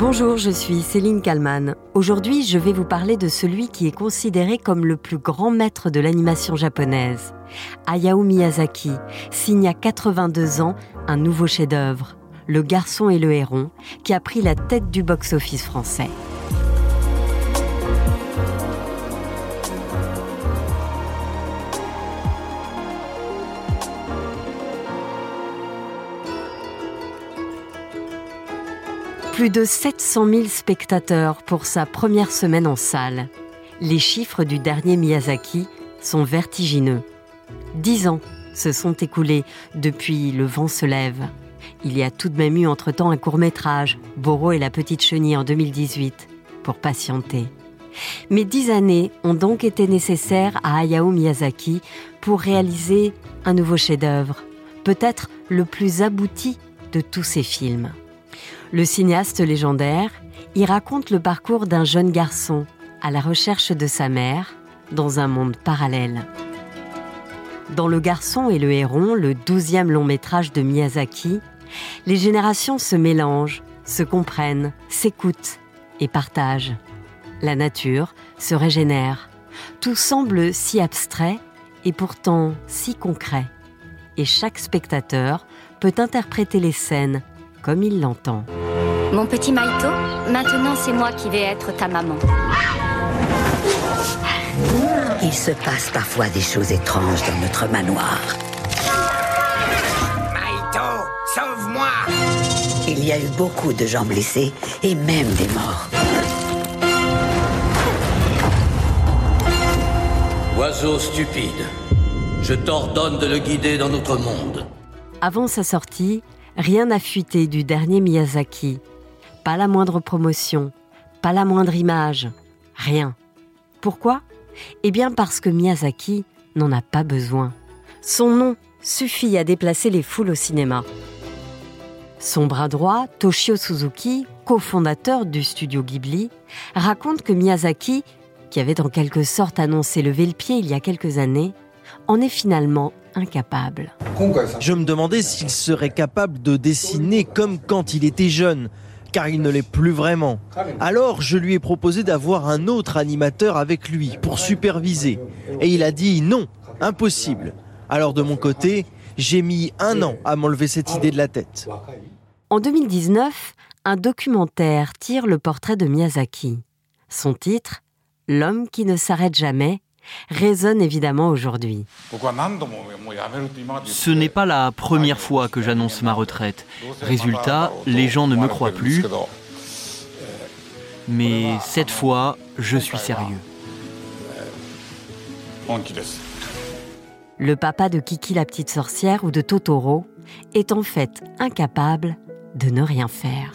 Bonjour, je suis Céline Kalman. Aujourd'hui, je vais vous parler de celui qui est considéré comme le plus grand maître de l'animation japonaise. Hayao Miyazaki signe à 82 ans un nouveau chef-d'œuvre, Le garçon et le héron, qui a pris la tête du box-office français. Plus de 700 000 spectateurs pour sa première semaine en salle. Les chiffres du dernier Miyazaki sont vertigineux. Dix ans se sont écoulés depuis Le vent se lève. Il y a tout de même eu entre-temps un court-métrage, Boro et la petite chenille en 2018, pour patienter. Mais dix années ont donc été nécessaires à Hayao Miyazaki pour réaliser un nouveau chef-d'œuvre, peut-être le plus abouti de tous ses films. Le cinéaste légendaire y raconte le parcours d'un jeune garçon à la recherche de sa mère dans un monde parallèle. Dans Le Garçon et le Héron, le douzième long métrage de Miyazaki, les générations se mélangent, se comprennent, s'écoutent et partagent. La nature se régénère. Tout semble si abstrait et pourtant si concret. Et chaque spectateur peut interpréter les scènes comme il l'entend. Mon petit Maito, maintenant c'est moi qui vais être ta maman. Il se passe parfois des choses étranges dans notre manoir. Maito, sauve-moi Il y a eu beaucoup de gens blessés et même des morts. Oiseau stupide, je t'ordonne de le guider dans notre monde. Avant sa sortie, rien n'a fuité du dernier Miyazaki. Pas la moindre promotion, pas la moindre image, rien. Pourquoi? Eh bien parce que Miyazaki n'en a pas besoin. Son nom suffit à déplacer les foules au cinéma. Son bras droit, Toshio Suzuki, cofondateur du studio Ghibli, raconte que Miyazaki, qui avait en quelque sorte annoncé lever le pied il y a quelques années, en est finalement incapable. Je me demandais s'il serait capable de dessiner comme quand il était jeune, car il ne l'est plus vraiment. Alors je lui ai proposé d'avoir un autre animateur avec lui pour superviser. Et il a dit non, impossible. Alors de mon côté, j'ai mis un an à m'enlever cette idée de la tête. En 2019, un documentaire tire le portrait de Miyazaki. Son titre, L'homme qui ne s'arrête jamais, résonne évidemment aujourd'hui. Ce n'est pas la première fois que j'annonce ma retraite. Résultat, les gens ne me croient plus. Mais cette fois, je suis sérieux. Le papa de Kiki la petite sorcière ou de Totoro est en fait incapable de ne rien faire.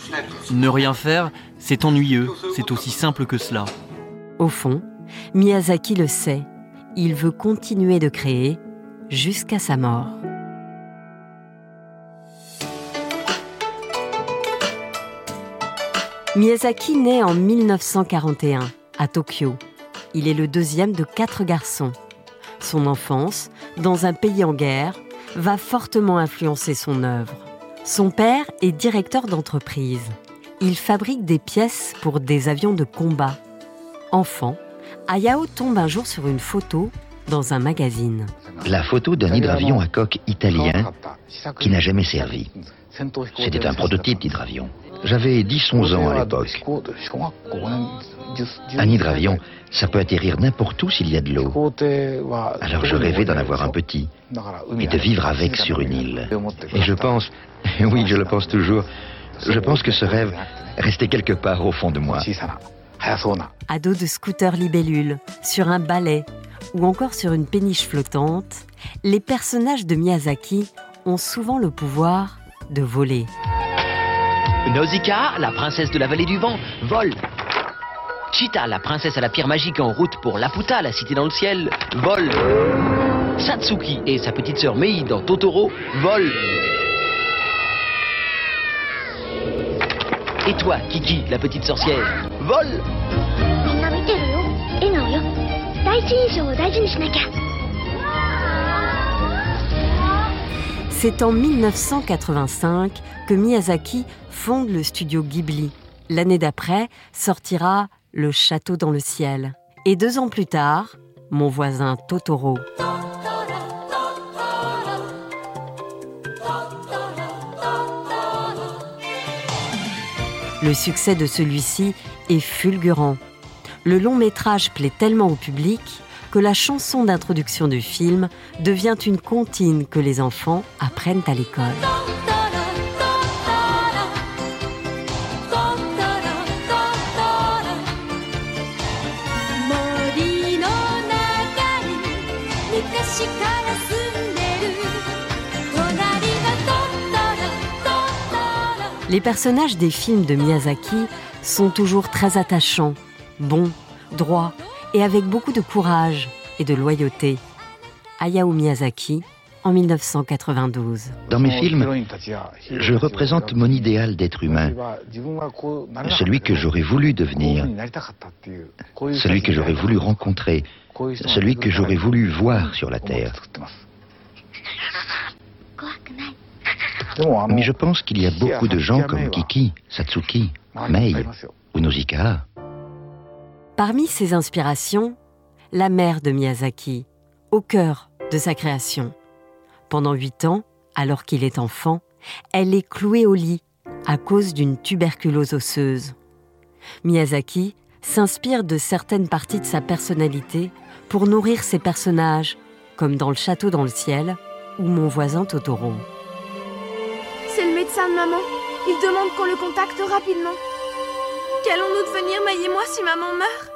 Ne rien faire, c'est ennuyeux, c'est aussi simple que cela. Au fond, Miyazaki le sait, il veut continuer de créer jusqu'à sa mort. Miyazaki naît en 1941 à Tokyo. Il est le deuxième de quatre garçons. Son enfance, dans un pays en guerre, va fortement influencer son œuvre. Son père est directeur d'entreprise. Il fabrique des pièces pour des avions de combat. Enfant, Hayao tombe un jour sur une photo dans un magazine. La photo d'un hydravion à coque italien qui n'a jamais servi. C'était un prototype d'hydravion. J'avais 10-11 ans à l'époque. Un hydravion, ça peut atterrir n'importe où s'il y a de l'eau. Alors je rêvais d'en avoir un petit et de vivre avec sur une île. Et je pense, oui, je le pense toujours, je pense que ce rêve restait quelque part au fond de moi. Ado de scooter libellule, sur un balai ou encore sur une péniche flottante, les personnages de Miyazaki ont souvent le pouvoir de voler. Nausicaa, la princesse de la vallée du vent, vole. Chita, la princesse à la pierre magique en route pour Laputa, la cité dans le ciel, vole. Satsuki et sa petite sœur Mei dans Totoro volent. Et toi, Kiki, la petite sorcière, vole. C'est en 1985 que Miyazaki fonde le studio Ghibli, L'année d'après sortira Le Château dans le ciel. Et deux ans plus tard, Mon voisin Totoro. Le succès de celui-ci est fulgurant. Le long métrage plaît tellement au public que la chanson d'introduction du film devient une comptine que les enfants apprennent à l'école. Les personnages des films de Miyazaki sont toujours très attachants, bons, droits et avec beaucoup de courage et de loyauté. Hayao Miyazaki, en 1992. Dans mes films, je représente mon idéal d'être humain, celui que j'aurais voulu devenir, celui que j'aurais voulu rencontrer, celui que j'aurais voulu voir sur la Terre. Mais je pense qu'il y a beaucoup de gens comme Kiki, Satsuki, Mei ou Nausicaa. Parmi ses inspirations, la mère de Miyazaki, au cœur de sa création. Pendant huit ans, alors qu'il est enfant, elle est clouée au lit à cause d'une tuberculose osseuse. Miyazaki s'inspire de certaines parties de sa personnalité pour nourrir ses personnages, comme dans Le Château dans le ciel ou Mon voisin Totoro. Médecin de maman. Il demande qu'on le contacte rapidement. Qu'allons-nous devenir, Maï et moi, si maman meurt?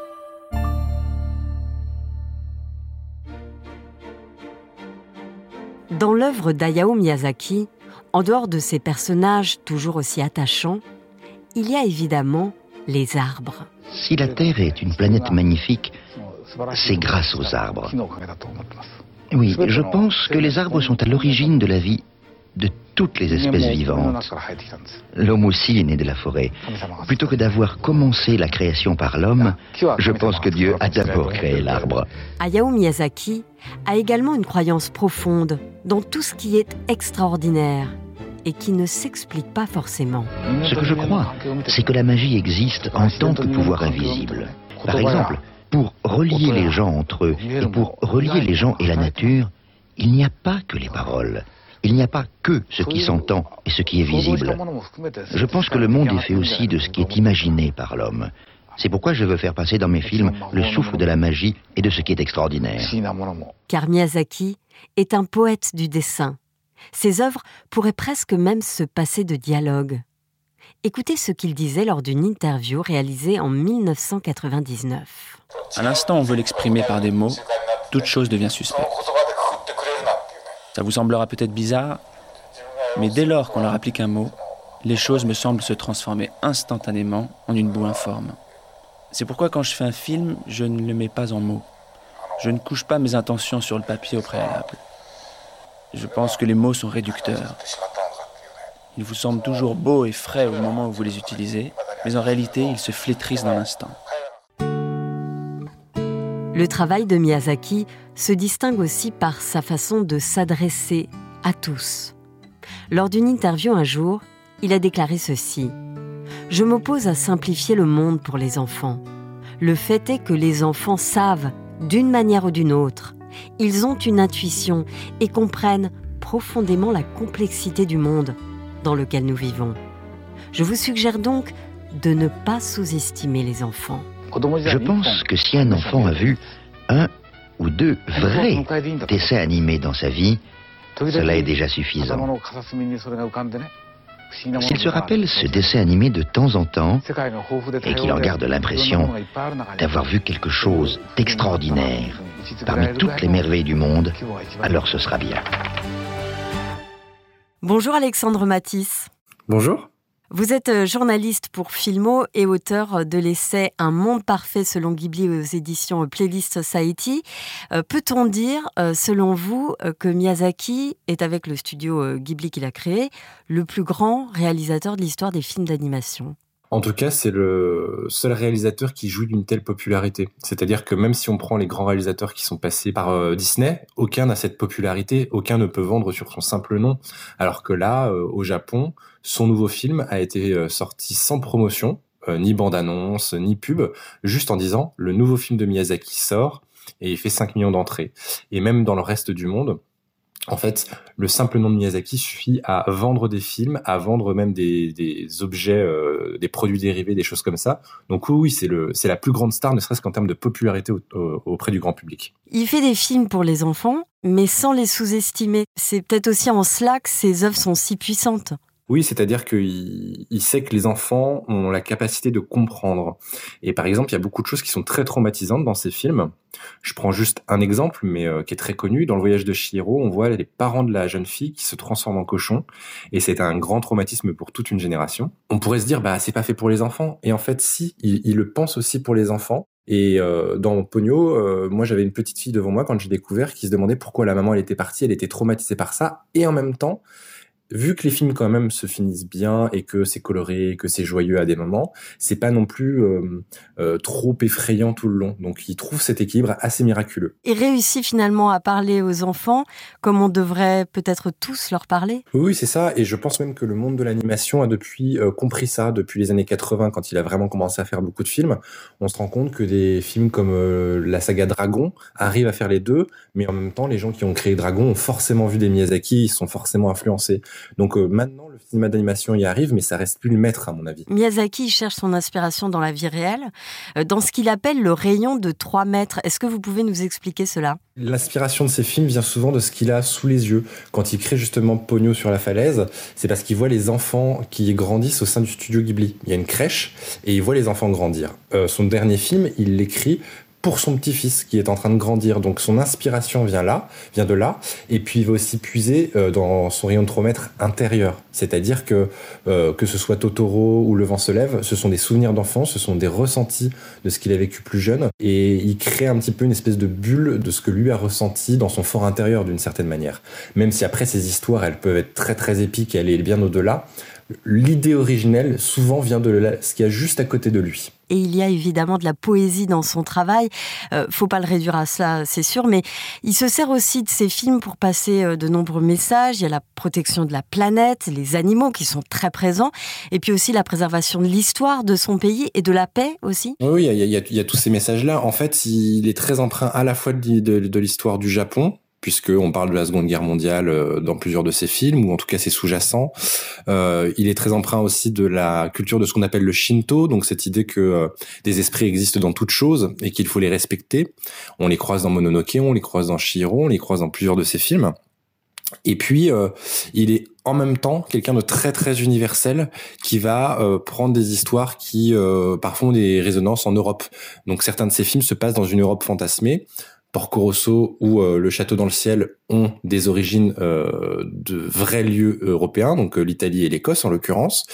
Dans l'œuvre d'Ayao Miyazaki, en dehors de ces personnages toujours aussi attachants, il y a évidemment les arbres. Si la Terre est une planète magnifique, c'est grâce aux arbres. Oui, je pense que les arbres sont à l'origine de la vie toutes les espèces vivantes. L'homme aussi est né de la forêt. Plutôt que d'avoir commencé la création par l'homme, je pense que Dieu a d'abord créé l'arbre. Hayao Miyazaki a également une croyance profonde dans tout ce qui est extraordinaire et qui ne s'explique pas forcément. Ce que je crois, c'est que la magie existe en tant que pouvoir invisible. Par exemple, pour relier les gens entre eux et pour relier les gens et la nature, il n'y a pas que les paroles. Il n'y a pas que ce qui s'entend et ce qui est visible. Je pense que le monde est fait aussi de ce qui est imaginé par l'homme. C'est pourquoi je veux faire passer dans mes films le souffle de la magie et de ce qui est extraordinaire. Car Miyazaki est un poète du dessin. Ses œuvres pourraient presque même se passer de dialogue. Écoutez ce qu'il disait lors d'une interview réalisée en 1999. À l'instant, on veut l'exprimer par des mots, toute chose devient suspecte. Ça vous semblera peut-être bizarre, mais dès lors qu'on leur applique un mot, les choses me semblent se transformer instantanément en une boue informe. C'est pourquoi quand je fais un film, je ne le mets pas en mots. Je ne couche pas mes intentions sur le papier au préalable. Je pense que les mots sont réducteurs. Ils vous semblent toujours beaux et frais au moment où vous les utilisez, mais en réalité, ils se flétrissent dans l'instant. Le travail de Miyazaki se distingue aussi par sa façon de s'adresser à tous. Lors d'une interview un jour, il a déclaré ceci. Je m'oppose à simplifier le monde pour les enfants. Le fait est que les enfants savent, d'une manière ou d'une autre, ils ont une intuition et comprennent profondément la complexité du monde dans lequel nous vivons. Je vous suggère donc de ne pas sous-estimer les enfants. Je pense que si un enfant a vu un ou deux vrais dessins animés dans sa vie, cela est déjà suffisant. S'il se rappelle ce dessin animé de temps en temps et qu'il en garde l'impression d'avoir vu quelque chose d'extraordinaire parmi toutes les merveilles du monde, alors ce sera bien. Bonjour Alexandre Matisse. Bonjour. Vous êtes euh, journaliste pour Filmo et auteur de l'essai Un monde parfait selon Ghibli aux éditions Playlist Society. Euh, peut-on dire, euh, selon vous, que Miyazaki est, avec le studio Ghibli qu'il a créé, le plus grand réalisateur de l'histoire des films d'animation? En tout cas, c'est le seul réalisateur qui jouit d'une telle popularité. C'est-à-dire que même si on prend les grands réalisateurs qui sont passés par euh, Disney, aucun n'a cette popularité, aucun ne peut vendre sur son simple nom. Alors que là, euh, au Japon, son nouveau film a été euh, sorti sans promotion, ni bande-annonce, ni pub, juste en disant le nouveau film de Miyazaki sort et il fait 5 millions d'entrées. Et même dans le reste du monde, en fait, le simple nom de Miyazaki suffit à vendre des films, à vendre même des, objets, euh, des produits dérivés, des choses comme ça. Donc oui, c'est la plus grande star, ne serait-ce qu'en termes de popularité auprès du grand public. Il fait des films pour les enfants, mais sans les sous-estimer. C'est peut-être aussi en cela que ses œuvres sont si puissantes. Oui, c'est-à-dire qu'il il sait que les enfants ont la capacité de comprendre. Et par exemple, il y a beaucoup de choses qui sont très traumatisantes dans ces films. Je prends juste un exemple, mais euh, qui est très connu. Dans le voyage de Chihiro, on voit les parents de la jeune fille qui se transforment en cochon, et c'est un grand traumatisme pour toute une génération. On pourrait se dire, bah c'est pas fait pour les enfants, et en fait, si, il, le pense aussi pour les enfants. Et euh, dans Pogno, euh, moi j'avais une petite fille devant moi quand j'ai découvert qui se demandait pourquoi la maman elle était partie, elle était traumatisée par ça, et en même temps, vu que les films quand même se finissent bien et que c'est coloré, que c'est joyeux à des moments, c'est pas non plus euh, euh, trop effrayant tout le long. Donc il trouve cet équilibre assez miraculeux. Et réussit finalement à parler aux enfants comme on devrait peut-être tous leur parler. Oui, c'est ça. Et je pense même que le monde de l'animation a depuis euh, compris ça depuis les années 80 quand il a vraiment commencé à faire beaucoup de films. On se rend compte que des films comme la saga Dragon arrivent à faire les deux, mais en même temps les gens qui ont créé Dragon ont forcément vu des Miyazaki, ils sont forcément influencés. Donc euh, maintenant, le cinéma d'animation y arrive, mais ça reste plus le maître, à mon avis. Miyazaki cherche son inspiration dans la vie réelle, euh, dans ce qu'il appelle le rayon de 3 mètres. Est-ce que vous pouvez nous expliquer cela? L'inspiration de ses films vient souvent de ce qu'il a sous les yeux. Quand il crée justement Pogno sur la falaise, c'est parce qu'il voit les enfants qui grandissent au sein du studio Ghibli. Il y a une crèche et il voit les enfants grandir. Euh, son dernier film, il l'écrit pour son petit-fils qui est en train de grandir. Donc son inspiration vient là, vient de là, et puis il va aussi puiser euh, dans son rayon de 3 mètres intérieur. C'est-à-dire que euh, que ce soit Totoro ou Le vent se lève, ce sont des souvenirs d'enfance, ce sont des ressentis de ce qu'il a vécu plus jeune, et il crée un petit peu une espèce de bulle de ce que lui a ressenti dans son fort intérieur d'une certaine manière. Même si après ces histoires, elles peuvent être très très épiques et aller bien au-delà, l'idée originelle souvent vient de ce qu'il y a juste à côté de lui et il y a évidemment de la poésie dans son travail. Euh, faut pas le réduire à cela, c'est sûr, mais il se sert aussi de ses films pour passer euh, de nombreux messages. Il y a la protection de la planète, les animaux qui sont très présents, et puis aussi la préservation de l'histoire de son pays et de la paix aussi. Oui, il y a, il y a tous ces messages-là. En fait, il est très empreint à la fois de l'histoire du Japon, puisqu'on parle de la Seconde Guerre mondiale euh, dans plusieurs de ses films, ou en tout cas c'est sous-jacent. Euh, il est très emprunt aussi de la culture de ce qu'on appelle le Shinto, donc cette idée que euh, des esprits existent dans toute chose et qu'il faut les respecter. On les croise dans Mononoke, on les croise dans Shihiro, on les croise dans plusieurs de ses films. Et puis, il est en même temps quelqu'un de très très universel qui va prendre des histoires qui parfois ont des résonances en Europe. Donc certains de ses films se passent dans une Europe fantasmée. Porco Rosso ou euh, Le Château dans le ciel ont des origines euh, de vrais lieux européens, donc euh, l'Italie et l'Écosse en l'occurrence.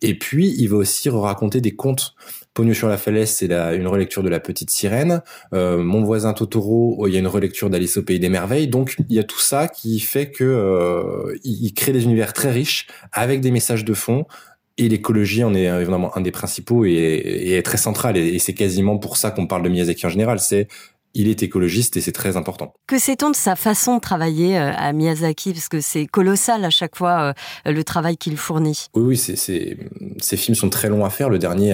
Et puis il va aussi raconter des contes. Pogno sur la falaise, c'est une relecture de La Petite Sirène. Mon voisin Totoro, oh, il y a une relecture d'Alice au pays des merveilles. Donc il y a tout ça qui fait que il crée des univers très riches avec des messages de fond, et l'écologie en est évidemment un des principaux et, est très central. Et, et c'est quasiment pour ça qu'on parle de Miyazaki en général. C'est il est écologiste et c'est très important. Que sait-on de sa façon de travailler euh, à Miyazaki? Parce que c'est colossal à chaque fois euh, le travail qu'il fournit. Oui, oui, c'est, ces films sont très longs à faire. Le dernier,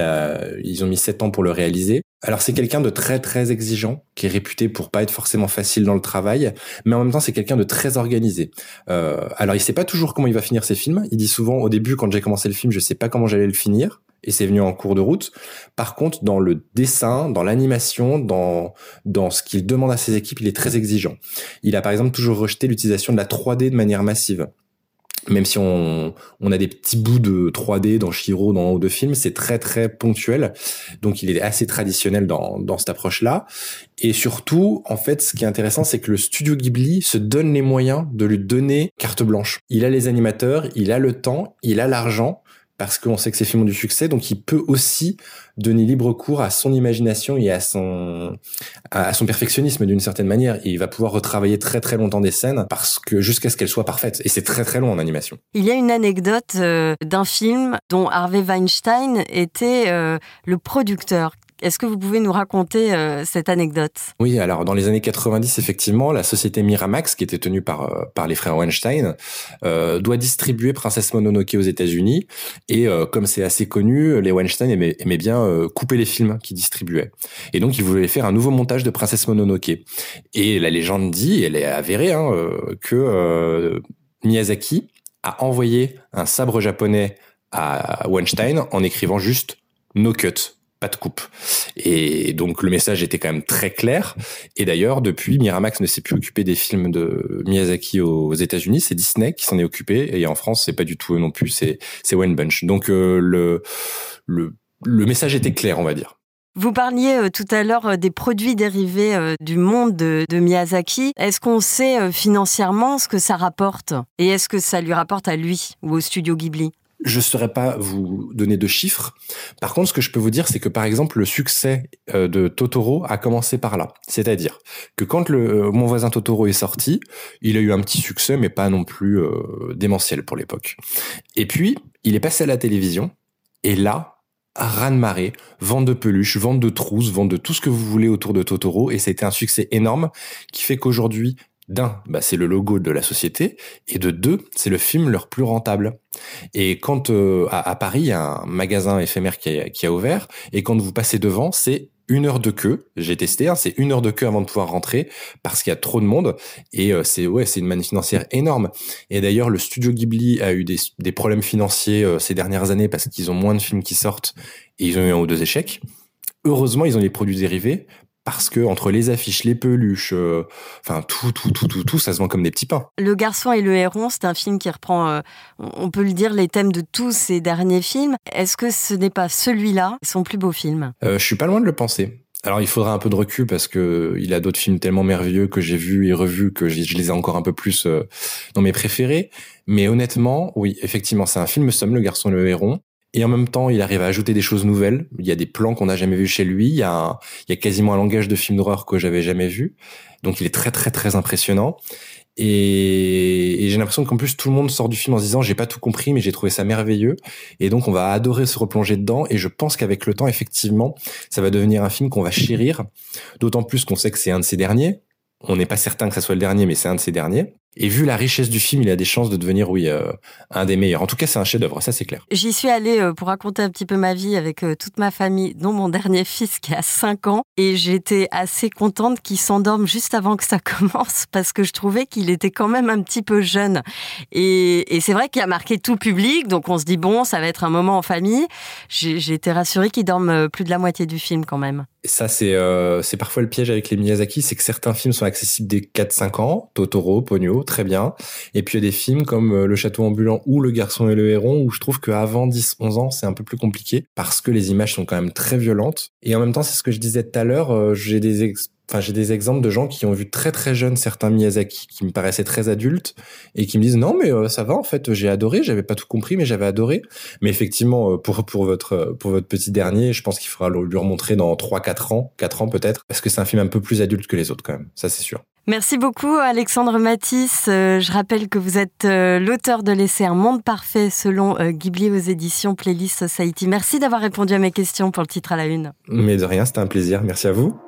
ils ont mis sept ans pour le réaliser. Alors c'est quelqu'un de très très exigeant, qui est réputé pour pas être forcément facile dans le travail, mais en même temps c'est quelqu'un de très organisé. Euh, alors il sait pas toujours comment il va finir ses films. Il dit souvent au début quand j'ai commencé le film, je sais pas comment j'allais le finir et c'est venu en cours de route. Par contre, dans le dessin, dans l'animation, dans dans ce qu'il demande à ses équipes, il est très exigeant. Il a par exemple toujours rejeté l'utilisation de la 3D de manière massive. Même si on, on a des petits bouts de 3D dans Shiro, dans haut de film, c'est très très ponctuel. Donc il est assez traditionnel dans, dans cette approche-là. Et surtout, en fait, ce qui est intéressant, c'est que le studio Ghibli se donne les moyens de lui donner carte blanche. Il a les animateurs, il a le temps, il a l'argent parce qu'on sait que ces films ont du succès, donc il peut aussi donner libre cours à son imagination et à son à son perfectionnisme d'une certaine manière. Il va pouvoir retravailler très très longtemps des scènes parce que jusqu'à ce qu'elles soient parfaites. Et c'est très très long en animation. Il y a une anecdote euh, d'un film dont Harvey Weinstein était euh, le producteur Est-ce que vous pouvez nous raconter euh, cette anecdote? Oui, alors dans les années 90, effectivement, la société Miramax, qui était tenue par, euh, les frères Weinstein, euh, doit distribuer Princesse Mononoke aux États-Unis. Et comme c'est assez connu, les Weinstein aimaient, bien couper les films qu'ils distribuaient. Et donc, ils voulaient faire un nouveau montage de Princesse Mononoke. Et la légende dit, elle est avérée, hein, que Miyazaki a envoyé un sabre japonais à Weinstein en écrivant juste no cut pas de coupe. Et donc le message était quand même très clair. Et d'ailleurs, depuis, Miramax ne s'est plus occupé des films de Miyazaki aux États-Unis, c'est Disney qui s'en est occupé. Et en France, c'est pas du tout eux non plus, c'est c'est Wayne Bunch. Donc euh, le le le message était clair, on va dire. Vous parliez euh, tout à l'heure euh, des produits dérivés du monde de, de Miyazaki. Est-ce qu'on sait financièrement ce que ça rapporte? Et est-ce que ça lui rapporte à lui ou au studio Ghibli? Je ne saurais pas vous donner de chiffres. Par contre, ce que je peux vous dire, c'est que par exemple, le succès euh, de Totoro a commencé par là. C'est-à-dire que quand le euh, Mon voisin Totoro est sorti, il a eu un petit succès, mais pas non plus euh, démentiel pour l'époque. Et puis, il est passé à la télévision, et là, ran de marée, vente de peluches, vente de trousses, vente de tout ce que vous voulez autour de Totoro, et c'était un succès énorme qui fait qu'aujourd'hui, d'un, bah, c'est le logo de la société, et de deux, c'est le film leur plus rentable. Et quand euh, à, Paris, il y a un magasin éphémère qui a, ouvert, et quand vous passez devant, c'est une heure de queue. J'ai testé, hein, c'est une heure de queue avant de pouvoir rentrer parce qu'il y a trop de monde et euh, c'est ouais, c'est une manne financière énorme. Et d'ailleurs, le studio Ghibli a eu des, des problèmes financiers euh, ces dernières années parce qu'ils ont moins de films qui sortent et ils ont eu un ou deux échecs. Heureusement, ils ont les produits dérivés parce que entre les affiches, les peluches, euh, enfin tout, tout, tout, tout, tout, ça se vend comme des petits pains. Le garçon et le héron, c'est un film qui reprend, euh, on peut le dire, les thèmes de tous ses derniers films. Est-ce que ce n'est pas celui-là son plus beau film? Euh, Je suis pas loin de le penser. Alors il faudra un peu de recul parce que il a d'autres films tellement merveilleux que j'ai vus et revus que je les ai encore un peu plus dans mes préférés. Mais honnêtement, oui, effectivement, c'est un film somme, Le Garçon et le Héron. Et en même temps, il arrive à ajouter des choses nouvelles. Il y a des plans qu'on n'a jamais vus chez lui. Il y, a quasiment un langage de film d'horreur que j'avais jamais vu. Donc il est très très très impressionnant. Et, j'ai l'impression qu'en plus tout le monde sort du film en se disant j'ai pas tout compris mais j'ai trouvé ça merveilleux. Et donc on va adorer se replonger dedans. Et je pense qu'avec le temps effectivement ça va devenir un film qu'on va chérir. D'autant plus qu'on sait que c'est un de ses derniers. On n'est pas certain que ça soit le dernier mais c'est un de ses derniers. Et vu la richesse du film, il a des chances de devenir, oui, euh, un des meilleurs. En tout cas, c'est un chef-d'œuvre, ça c'est clair. J'y suis allée euh, pour raconter un petit peu ma vie avec euh, toute ma famille, dont mon dernier fils qui a 5 ans. Et j'étais assez contente qu'il s'endorme juste avant que ça commence parce que je trouvais qu'il était quand même un petit peu jeune. Et, et c'est vrai qu'il a marqué tout public, donc on se dit, bon, ça va être un moment en famille. J'ai été rassurée qu'il dorme plus de la moitié du film quand même. Ça, c'est parfois le piège avec les Miyazaki, c'est que certains films sont accessibles dès 4-5 ans, Totoro, Pogno, très bien. Et puis il y a des films comme euh, Le Château ambulant ou Le Garçon et le Héron où je trouve qu'avant 10-11 ans, c'est un peu plus compliqué parce que les images sont quand même très violentes. Et en même temps, c'est ce que je disais tout à l'heure, euh, j'ai des Enfin, j'ai des exemples de gens qui ont vu très très jeunes certains Miyazaki qui me paraissaient très adultes et qui me disent non mais euh, ça va en fait j'ai adoré j'avais pas tout compris mais j'avais adoré mais effectivement pour pour votre pour votre petit dernier je pense qu'il faudra lui remontrer dans 3 4 ans 4 ans peut-être parce que c'est un film un peu plus adulte que les autres quand même ça c'est sûr Merci beaucoup Alexandre Matisse. Euh, je rappelle que vous êtes euh, l'auteur de l'essai Un monde parfait selon euh, Ghibli aux éditions Playlist Society. Merci d'avoir répondu à mes questions pour le titre à la une. Mais de rien, c'était un plaisir. Merci à vous.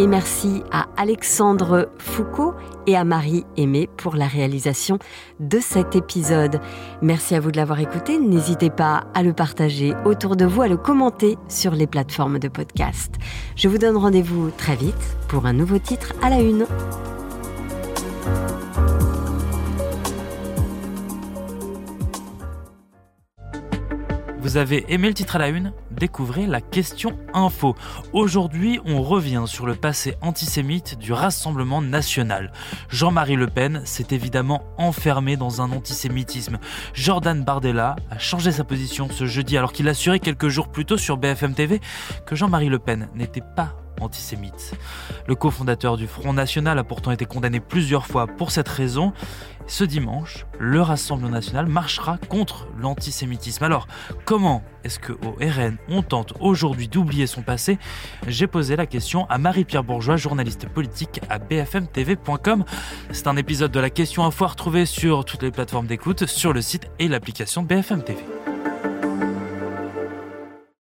Et merci à Alexandre Foucault et à Marie Aimé pour la réalisation de cet épisode. Merci à vous de l'avoir écouté. N'hésitez pas à le partager autour de vous, à le commenter sur les plateformes de podcast. Je vous donne rendez-vous très vite pour un nouveau titre à la une. Vous avez aimé le titre à la une? Découvrez la question info. Aujourd'hui, on revient sur le passé antisémite du Rassemblement national. Jean-Marie Le Pen s'est évidemment enfermé dans un antisémitisme. Jordan Bardella a changé sa position ce jeudi alors qu'il assurait quelques jours plus tôt sur BFM TV que Jean-Marie Le Pen n'était pas antisémite. Le cofondateur du Front National a pourtant été condamné plusieurs fois pour cette raison. Ce dimanche, le Rassemblement national marchera contre l'antisémitisme. Alors, comment est-ce que au RN on tente aujourd'hui d'oublier son passé? J'ai posé la question à Marie-Pierre Bourgeois, journaliste politique à bfmtv.com. C'est un épisode de la question à retrouver sur toutes les plateformes d'écoute, sur le site et l'application BFM TV.